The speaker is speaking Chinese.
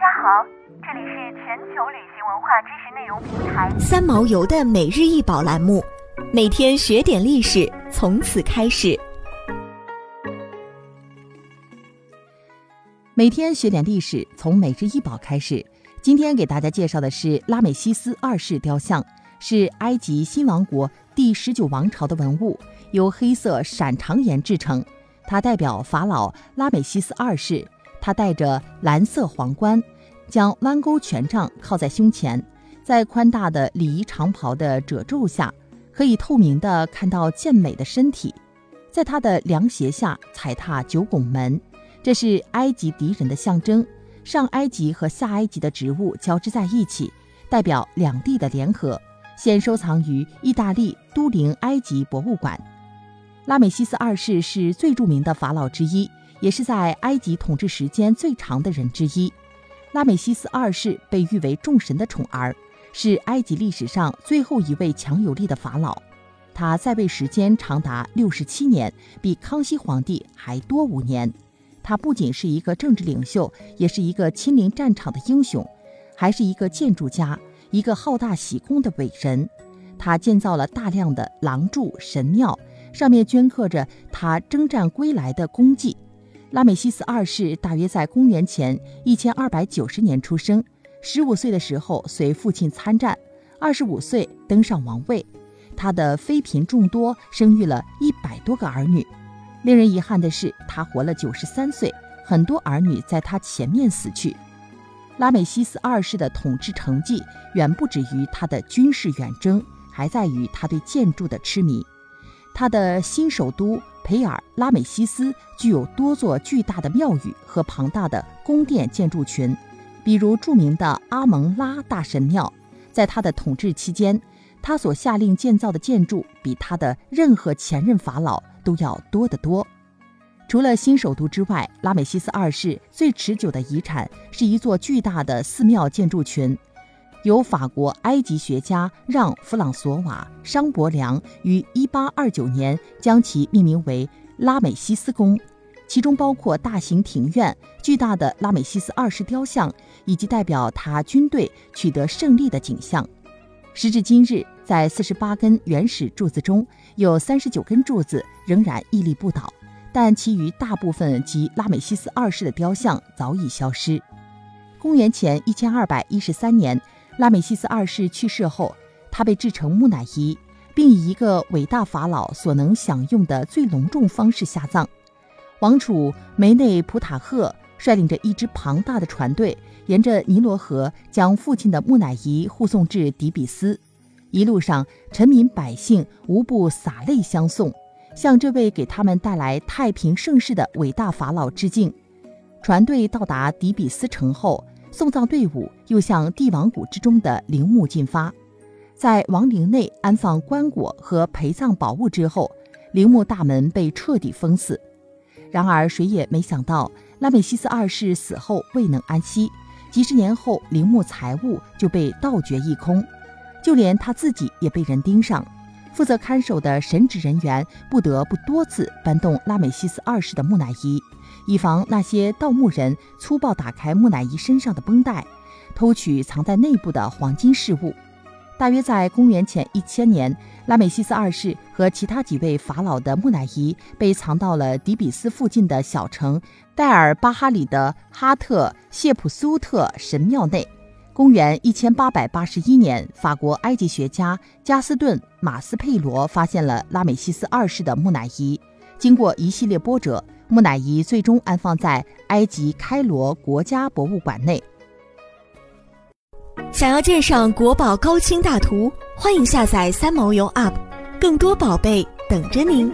家好，这里是全球旅行文化知识内容平台三毛游的每日一宝栏目，每天学点历史，从此开始。每天学点历史，从每日一宝开始。今天给大家介绍的是拉美西斯二世雕像，是埃及新王国第十九王朝的文物，由黑色闪长岩制成。它代表法老拉美西斯二世，他戴着蓝色皇冠，将弯钩权杖靠在胸前，在宽大的礼仪长袍的褶皱下，可以透明地看到健美的身体。在他的凉鞋下踩踏九拱门，这是埃及敌人的象征。上埃及和下埃及的植物交织在一起，代表两地的联合。现收藏于意大利都灵埃及博物馆。拉美西斯二世是最著名的法老之一，也是在埃及统治时间最长的人之一。拉美西斯二世被誉为众神的宠儿，是埃及历史上最后一位强有力的法老。他在位时间长达六十七年，比康熙皇帝还多五年。他不仅是一个政治领袖，也是一个亲临战场的英雄，还是一个建筑家，一个好大喜功的伟人。他建造了大量的廊柱、神庙，上面镌刻着他征战归来的功绩。拉美西斯二世大约在公元前一千二百九十年出生，十五岁的时候随父亲参战，二十五岁登上王位。他的妃嫔众多，生育了一百多个儿女。令人遗憾的是，他活了九十三岁，很多儿女在他前面死去。拉美西斯二世的统治成绩远不止于他的军事远征，还在于他对建筑的痴迷。他的新首都培尔拉美西斯具有多座巨大的庙宇和庞大的宫殿建筑群，比如著名的阿蒙拉大神庙。在他的统治期间，他所下令建造的建筑比他的任何前任法老。都要多得多。除了新首都之外，拉美西斯二世最持久的遗产是一座巨大的寺庙建筑群，由法国埃及学家让·弗朗索瓦·商伯良于1829年将其命名为拉美西斯宫，其中包括大型庭院、巨大的拉美西斯二世雕像以及代表他军队取得胜利的景象。时至今日。在四十八根原始柱子中，有三十九根柱子仍然屹立不倒，但其余大部分及拉美西斯二世的雕像早已消失。公元前一千二百一十三年，拉美西斯二世去世后，他被制成木乃伊，并以一个伟大法老所能享用的最隆重方式下葬。王储梅内普塔赫率领着一支庞大的船队，沿着尼罗河将父亲的木乃伊护送至底比斯。一路上，臣民百姓无不洒泪相送，向这位给他们带来太平盛世的伟大法老致敬。船队到达底比斯城后，送葬队伍又向帝王谷之中的陵墓进发。在王陵内安放棺椁和陪葬宝物之后，陵墓大门被彻底封死。然而，谁也没想到，拉美西斯二世死后未能安息，几十年后，陵墓财物就被盗掘一空。就连他自己也被人盯上，负责看守的神职人员不得不多次搬动拉美西斯二世的木乃伊，以防那些盗墓人粗暴打开木乃伊身上的绷带，偷取藏在内部的黄金饰物。大约在公元前一千年，拉美西斯二世和其他几位法老的木乃伊被藏到了底比斯附近的小城戴尔巴哈里的哈特谢普苏特神庙内。公元一千八百八十一年，法国埃及学家加斯顿·马斯佩罗发现了拉美西斯二世的木乃伊。经过一系列波折，木乃伊最终安放在埃及开罗国家博物馆内。想要鉴赏国宝高清大图，欢迎下载三毛游 App，更多宝贝等着您。